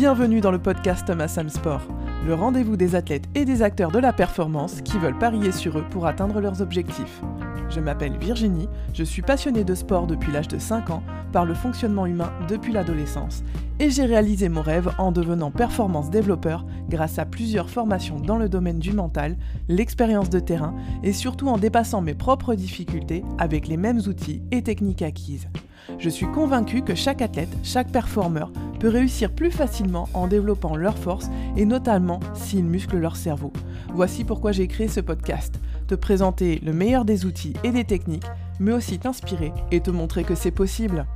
Bienvenue dans le podcast Thomas Sport, le rendez-vous des athlètes et des acteurs de la performance qui veulent parier sur eux pour atteindre leurs objectifs. Je m'appelle Virginie, je suis passionnée de sport depuis l'âge de 5 ans, par le fonctionnement humain depuis l'adolescence, et j'ai réalisé mon rêve en devenant performance développeur grâce à plusieurs formations dans le domaine du mental, l'expérience de terrain et surtout en dépassant mes propres difficultés avec les mêmes outils et techniques acquises. Je suis convaincue que chaque athlète, chaque performeur peut réussir plus facilement en développant leurs forces et notamment s'ils musclent leur cerveau. Voici pourquoi j'ai créé ce podcast. Te présenter le meilleur des outils et des techniques, mais aussi t'inspirer et te montrer que c'est possible.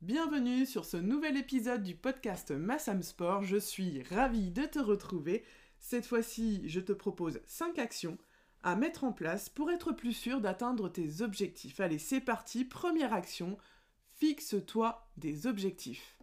Bienvenue sur ce nouvel épisode du podcast Massam Sport. Je suis ravie de te retrouver. Cette fois-ci, je te propose 5 actions à mettre en place pour être plus sûr d'atteindre tes objectifs. Allez, c'est parti. Première action, fixe-toi des objectifs.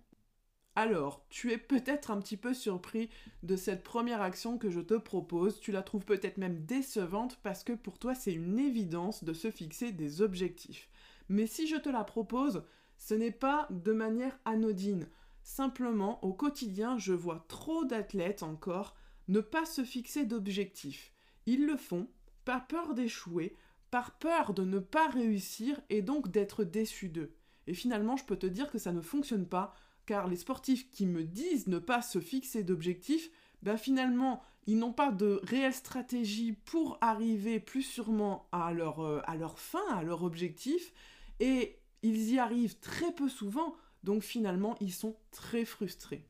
Alors, tu es peut-être un petit peu surpris de cette première action que je te propose. Tu la trouves peut-être même décevante parce que pour toi, c'est une évidence de se fixer des objectifs. Mais si je te la propose, ce n'est pas de manière anodine. Simplement, au quotidien, je vois trop d'athlètes encore ne pas se fixer d'objectifs. Ils le font par peur d'échouer, par peur de ne pas réussir et donc d'être déçu d'eux. Et finalement, je peux te dire que ça ne fonctionne pas, car les sportifs qui me disent ne pas se fixer d'objectifs, ben finalement, ils n'ont pas de réelle stratégie pour arriver plus sûrement à leur, euh, à leur fin, à leur objectif, et ils y arrivent très peu souvent, donc finalement, ils sont très frustrés.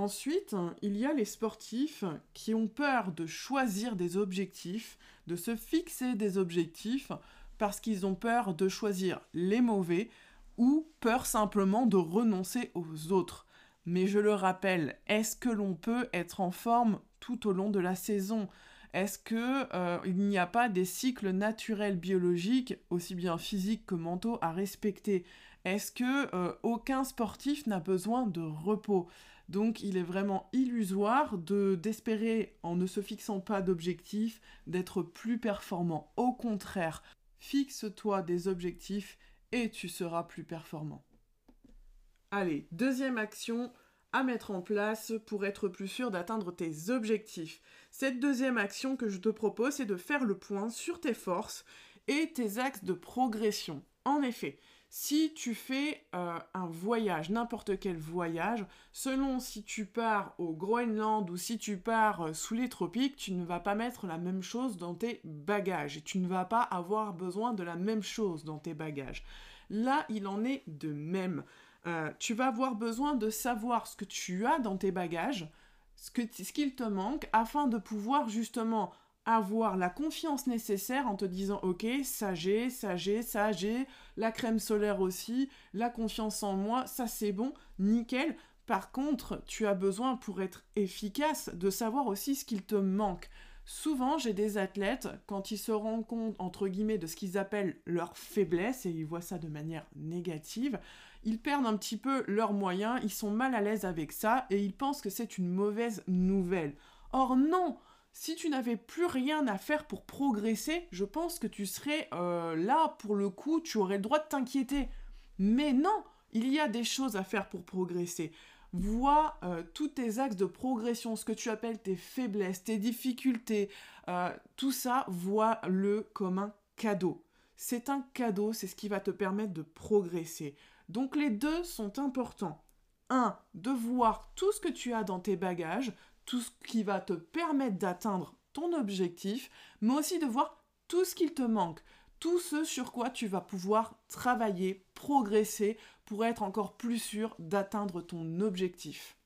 Ensuite, il y a les sportifs qui ont peur de choisir des objectifs, de se fixer des objectifs, parce qu'ils ont peur de choisir les mauvais ou peur simplement de renoncer aux autres. Mais je le rappelle, est-ce que l'on peut être en forme tout au long de la saison? Est-ce qu'il euh, n'y a pas des cycles naturels biologiques, aussi bien physiques que mentaux, à respecter? Est-ce que euh, aucun sportif n'a besoin de repos? Donc il est vraiment illusoire de d'espérer, en ne se fixant pas d'objectifs, d'être plus performant. Au contraire, fixe-toi des objectifs et tu seras plus performant. Allez, deuxième action à mettre en place pour être plus sûr d'atteindre tes objectifs. Cette deuxième action que je te propose, c'est de faire le point sur tes forces et tes axes de progression. En effet, si tu fais euh, un voyage, n'importe quel voyage, selon si tu pars au Groenland ou si tu pars euh, sous les tropiques, tu ne vas pas mettre la même chose dans tes bagages tu ne vas pas avoir besoin de la même chose dans tes bagages. Là, il en est de même. Euh, tu vas avoir besoin de savoir ce que tu as dans tes bagages, ce qu'il te manque, afin de pouvoir justement avoir la confiance nécessaire en te disant ok ça j'ai, ça j'ai, ça j'ai, la crème solaire aussi, la confiance en moi, ça c'est bon, nickel. Par contre, tu as besoin pour être efficace de savoir aussi ce qu'il te manque. Souvent, j'ai des athlètes, quand ils se rendent compte, entre guillemets, de ce qu'ils appellent leur faiblesse, et ils voient ça de manière négative, ils perdent un petit peu leurs moyens, ils sont mal à l'aise avec ça, et ils pensent que c'est une mauvaise nouvelle. Or non, si tu n'avais plus rien à faire pour progresser, je pense que tu serais euh, là pour le coup, tu aurais le droit de t'inquiéter. Mais non, il y a des choses à faire pour progresser. Vois euh, tous tes axes de progression, ce que tu appelles tes faiblesses, tes difficultés, euh, tout ça, vois-le comme un cadeau. C'est un cadeau, c'est ce qui va te permettre de progresser. Donc les deux sont importants. Un, de voir tout ce que tu as dans tes bagages, tout ce qui va te permettre d'atteindre ton objectif, mais aussi de voir tout ce qu'il te manque, tout ce sur quoi tu vas pouvoir travailler, progresser pour être encore plus sûr d'atteindre ton objectif.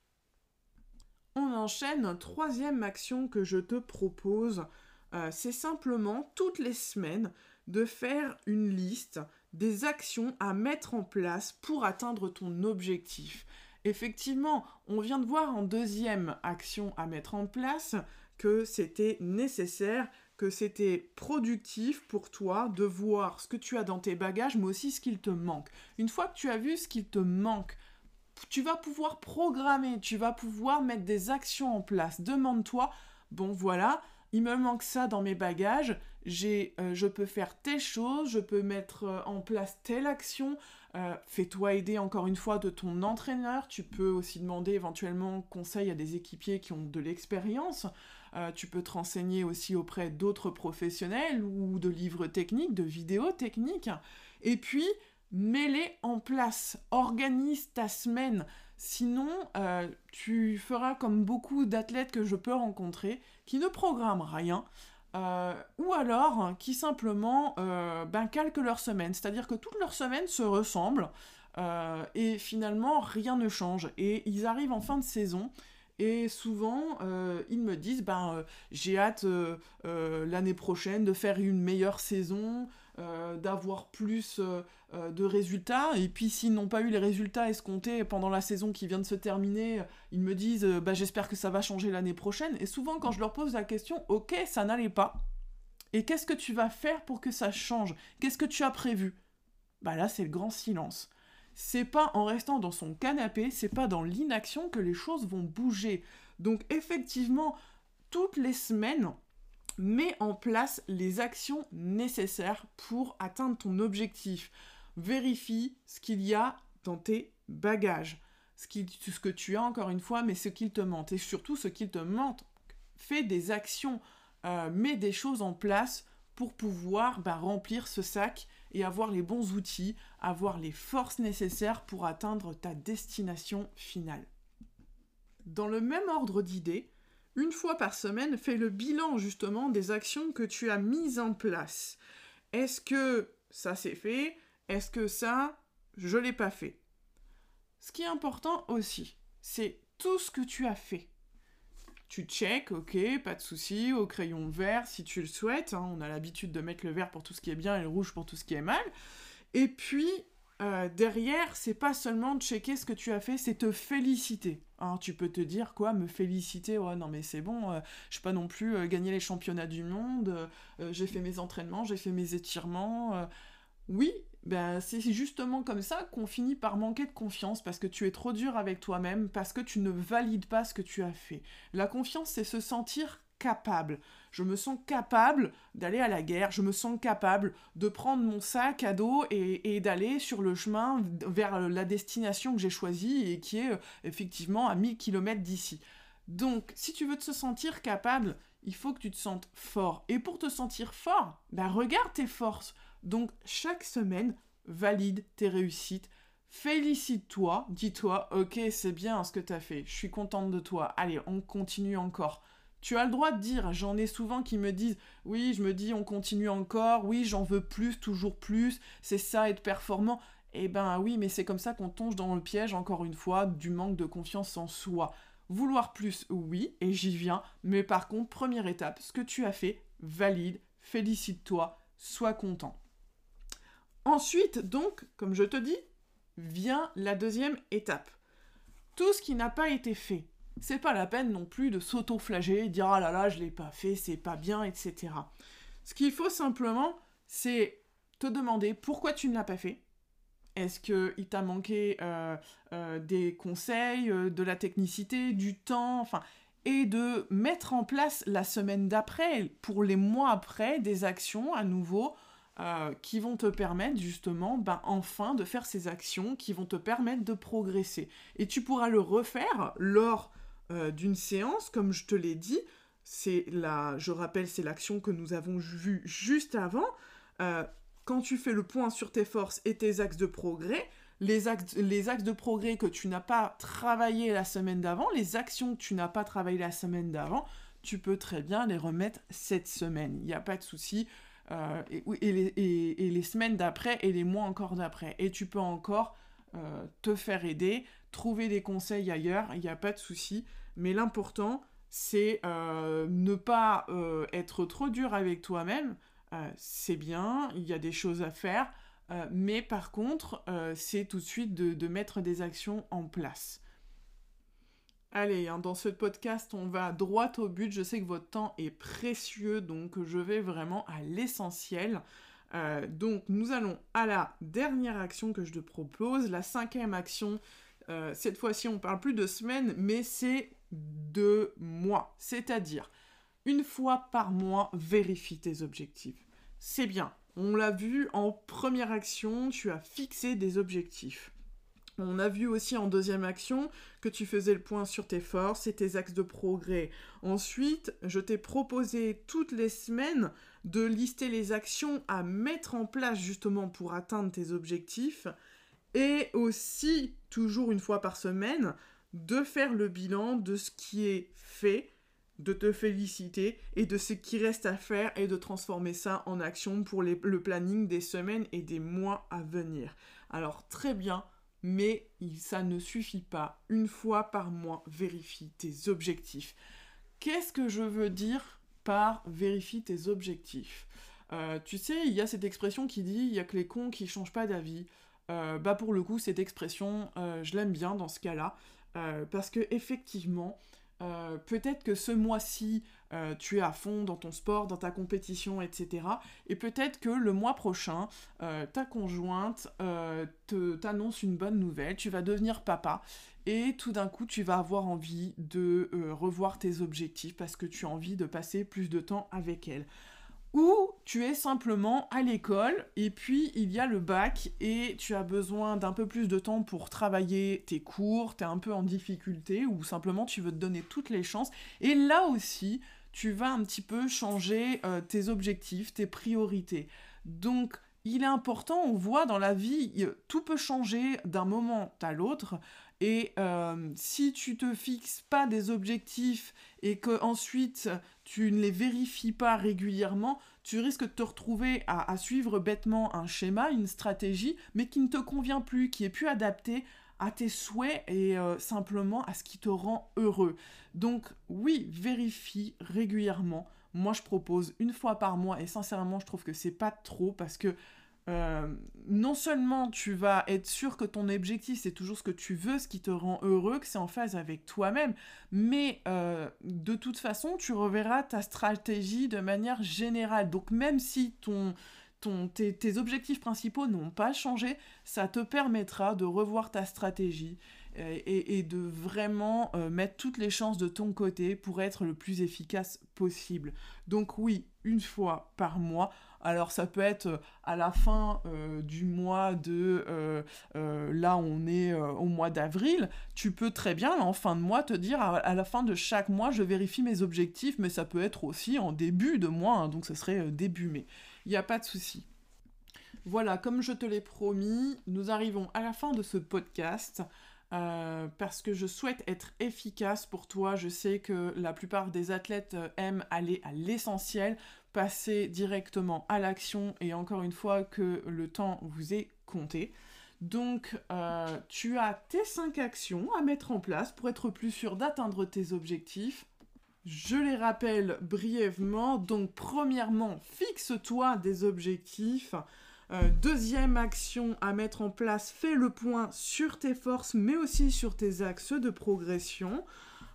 On enchaîne, troisième action que je te propose, euh, c'est simplement toutes les semaines de faire une liste des actions à mettre en place pour atteindre ton objectif. Effectivement, on vient de voir en deuxième action à mettre en place que c'était nécessaire, que c'était productif pour toi de voir ce que tu as dans tes bagages, mais aussi ce qu'il te manque. Une fois que tu as vu ce qu'il te manque, tu vas pouvoir programmer, tu vas pouvoir mettre des actions en place. Demande-toi, bon voilà, il me manque ça dans mes bagages, j'ai, euh, je peux faire telle chose, je peux mettre euh, en place telle action. Euh, fais-toi aider encore une fois de ton entraîneur. Tu peux aussi demander éventuellement conseil à des équipiers qui ont de l'expérience. tu peux te renseigner aussi auprès d'autres professionnels ou de livres techniques, de vidéos techniques. Et puis, mets-les en place. Organise ta semaine. Sinon, tu feras comme beaucoup d'athlètes que je peux rencontrer qui ne programment rien. Euh, ou alors qui simplement euh, ben, calquent leur semaine, c'est-à-dire que toutes leurs semaines se ressemblent euh, et finalement rien ne change. Et ils arrivent en fin de saison et souvent ils me disent ben j'ai hâte l'année prochaine de faire une meilleure saison, euh, d'avoir plus euh, euh, de résultats. Et puis s'ils n'ont pas eu les résultats escomptés pendant la saison qui vient de se terminer, ils me disent bah, j'espère que ça va changer l'année prochaine. Et souvent quand je leur pose la question, ok, ça n'allait pas. Et qu'est-ce que tu vas faire pour que ça change? Qu'est-ce que tu as prévu? Bah là c'est le grand silence. C'est pas en restant dans son canapé, c'est pas dans l'inaction que les choses vont bouger. Donc effectivement, toutes les semaines, mets en place les actions nécessaires pour atteindre ton objectif. Vérifie ce qu'il y a dans tes bagages, ce, que tu as encore une fois, mais ce qu'il te manque, et surtout ce qu'il te manque. Fais des actions, euh, mets des choses en place pour pouvoir bah, remplir ce sac et avoir les bons outils, avoir les forces nécessaires pour atteindre ta destination finale. Dans le même ordre d'idées, une fois par semaine, fais le bilan justement des actions que tu as mises en place. Est-ce que ça s'est fait? Est-ce que ça, je l'ai pas fait? Ce qui est important aussi, c'est tout ce que tu as fait. Tu check, ok, pas de souci, au crayon vert si tu le souhaites. Hein. on a l'habitude de mettre le vert pour tout ce qui est bien et le rouge pour tout ce qui est mal. Et puis, euh, derrière, c'est pas seulement checker ce que tu as fait, c'est te féliciter. Alors, tu peux te dire quoi, me féliciter, ouais, non mais c'est bon, euh, je pas non plus euh, gagné les championnats du monde, j'ai fait mes entraînements, j'ai fait mes étirements. Oui, ben c'est justement comme ça qu'on finit par manquer de confiance parce que tu es trop dur avec toi-même, parce que tu ne valides pas ce que tu as fait. La confiance, c'est se sentir capable. Je me sens capable d'aller à la guerre, je me sens capable de prendre mon sac à dos et, d'aller sur le chemin vers la destination que j'ai choisie et qui est euh, effectivement à 1000 km d'ici. Donc, si tu veux te sentir capable, il faut que tu te sentes fort. Et pour te sentir fort, ben regarde tes forces. Donc, chaque semaine, valide tes réussites, félicite-toi, dis-toi, ok, c'est bien ce que tu as fait, je suis contente de toi, allez, on continue encore. Tu as le droit de dire, j'en ai souvent qui me disent, oui, je me dis, on continue encore, oui, j'en veux plus, toujours plus, c'est ça être performant. Eh ben oui, mais c'est comme ça qu'on tombe dans le piège, encore une fois, du manque de confiance en soi. Vouloir plus, oui, et j'y viens, mais par contre, première étape, ce que tu as fait, valide, félicite-toi, sois content. Ensuite, donc, comme je te dis, vient la deuxième étape. Tout ce qui n'a pas été fait, c'est pas la peine non plus de s'auto-flageller, dire ah là là, je l'ai pas fait, c'est pas bien, etc. Ce qu'il faut simplement, c'est te demander pourquoi tu ne l'as pas fait. Est-ce qu'il t'a manqué euh, euh, des conseils, euh, de la technicité, du temps, enfin, et de mettre en place la semaine d'après, pour les mois après, des actions à nouveau qui vont te permettre justement, ben, enfin, de faire ces actions qui vont te permettre de progresser. Et tu pourras le refaire lors euh, d'une séance, comme je te l'ai dit, c'est la, je rappelle, c'est l'action que nous avons vue juste avant. Euh, quand tu fais le point sur tes forces et tes axes de progrès, les axes, de progrès que tu n'as pas travaillé la semaine d'avant, les actions que tu n'as pas travaillé la semaine d'avant, tu peux très bien les remettre cette semaine. Il n'y a pas de souci. Euh, et, les, semaines d'après et les mois encore d'après. Et tu peux encore te faire aider, trouver des conseils ailleurs, il n'y a pas de souci. Mais l'important, c'est euh, ne pas euh, être trop dur avec toi-même. Euh, c'est bien, il y a des choses à faire. mais par contre, c'est tout de suite de, mettre des actions en place. Allez, hein, dans ce podcast, on va droit au but. Je sais que votre temps est précieux, donc je vais vraiment à l'essentiel. donc nous allons à la dernière action que je te propose, la cinquième action, euh, cette fois-ci, on parle plus de semaines, mais c'est de mois. C'est-à-dire, une fois par mois, vérifie tes objectifs. C'est bien. On l'a vu en première action, tu as fixé des objectifs. On a vu aussi en deuxième action que tu faisais le point sur tes forces et tes axes de progrès. Ensuite, je t'ai proposé toutes les semaines de lister les actions à mettre en place justement pour atteindre tes objectifs. Et aussi, toujours une fois par semaine, de faire le bilan de ce qui est fait, de te féliciter et de ce qui reste à faire et de transformer ça en action pour le planning des semaines et des mois à venir. Alors très bien, mais ça ne suffit pas. Une fois par mois, vérifie tes objectifs. Qu'est-ce que je veux dire par vérifie tes objectifs? Euh, Tu sais, il y a cette expression qui dit il y a que les cons qui changent pas d'avis. Euh, bah pour le coup, cette expression, euh, je l'aime bien dans ce cas-là, parce que effectivement, euh, peut-être que ce mois-ci, euh, tu es à fond dans ton sport, dans ta compétition, etc. Et peut-être que le mois prochain, euh, ta conjointe t'annonce une bonne nouvelle, tu vas devenir papa. Et tout d'un coup, tu vas avoir envie de revoir tes objectifs parce que tu as envie de passer plus de temps avec elle ou tu es simplement à l'école et puis il y a le bac et tu as besoin d'un peu plus de temps pour travailler tes cours, tu es un peu en difficulté ou simplement tu veux te donner toutes les chances. Et là aussi, tu vas un petit peu changer euh, tes objectifs, tes priorités. Donc, il est important, on voit dans la vie, tout peut changer d'un moment à l'autre. Et euh, si tu te fixes pas des objectifs et que ensuite tu ne les vérifies pas régulièrement, tu risques de te retrouver à, suivre bêtement un schéma, une stratégie, mais qui ne te convient plus, qui est plus adapté à tes souhaits et euh, simplement à ce qui te rend heureux. Donc oui, vérifie régulièrement. Moi, je propose une fois par mois et sincèrement, je trouve que c'est pas trop parce que euh, non seulement tu vas être sûr que ton objectif c'est toujours ce que tu veux, ce qui te rend heureux, que c'est en phase avec toi-même, mais euh, de toute façon tu reverras ta stratégie de manière générale. Donc même si ton, ton, tes, objectifs principaux n'ont pas changé, ça te permettra de revoir ta stratégie euh, et, et, de vraiment mettre toutes les chances de ton côté pour être le plus efficace possible. Donc oui, une fois par mois, alors ça peut être euh, à la fin euh, du mois de... Euh, là on est au mois d'avril, tu peux très bien en fin de mois te dire à, la fin de chaque mois je vérifie mes objectifs, mais ça peut être aussi en début de mois, hein, donc ce serait début mai. Il n'y a pas de souci. Voilà, comme je te l'ai promis, nous arrivons à la fin de ce podcast. parce que je souhaite être efficace pour toi. Je sais que la plupart des athlètes aiment aller à l'essentiel passer directement à l'action et encore une fois que le temps vous est compté. Donc euh, tu as tes 5 actions à mettre en place pour être plus sûr d'atteindre tes objectifs. Je les rappelle brièvement. Donc premièrement, fixe-toi des objectifs. Euh, deuxième action à mettre en place, fais le point sur tes forces mais aussi sur tes axes de progression.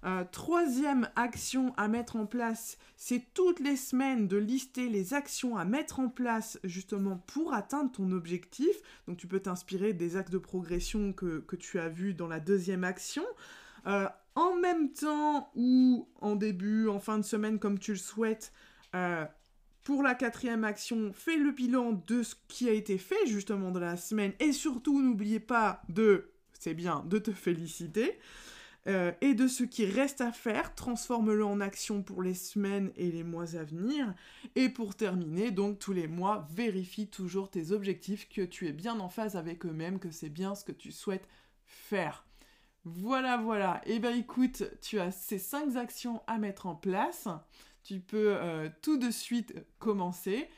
Euh, troisième action à mettre en place, c'est toutes les semaines de lister les actions à mettre en place justement pour atteindre ton objectif. Donc tu peux t'inspirer des axes de progression que, tu as vus dans la deuxième action. Euh, en même temps ou en début, en fin de semaine comme tu le souhaites, euh, pour la quatrième action, fais le bilan de ce qui a été fait justement dans la semaine et surtout n'oubliez pas de, c'est bien, de te féliciter. Euh, et de ce qui reste à faire, transforme-le en action pour les semaines et les mois à venir. Et pour terminer, donc tous les mois, vérifie toujours tes objectifs, que tu es bien en phase avec eux-mêmes, que c'est bien ce que tu souhaites faire. Voilà, voilà. Et eh bien écoute, tu as ces cinq actions à mettre en place. Tu peux euh, tout de suite commencer.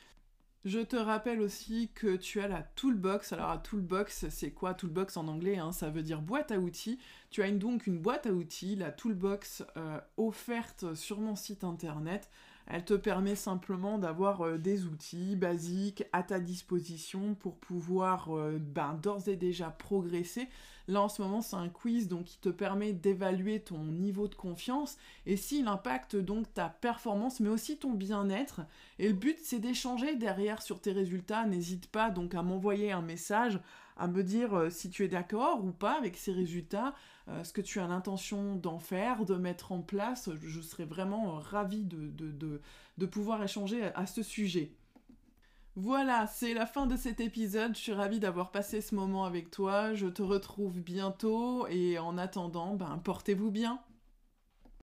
Je te rappelle aussi que tu as la toolbox. Alors la toolbox, c'est quoi? Toolbox en anglais hein? Ça veut dire boîte à outils. Tu as donc une boîte à outils, la toolbox euh, offerte sur mon site internet. Elle te permet simplement d'avoir euh, des outils basiques à ta disposition pour pouvoir euh, ben, d'ores et déjà progresser Là, en ce moment, c'est un quiz donc qui te permet d'évaluer ton niveau de confiance et s'il impacte donc ta performance, mais aussi ton bien-être. Et le but, c'est d'échanger derrière sur tes résultats. N'hésite pas donc à m'envoyer un message à me dire euh, si tu es d'accord ou pas avec ces résultats, euh, ce que tu as l'intention d'en faire, de mettre en place? Je serais vraiment ravie de, de, de, pouvoir échanger à, ce sujet. Voilà, c'est la fin de cet épisode. Je suis ravie d'avoir passé ce moment avec toi. Je te retrouve bientôt et en attendant, ben, portez-vous bien.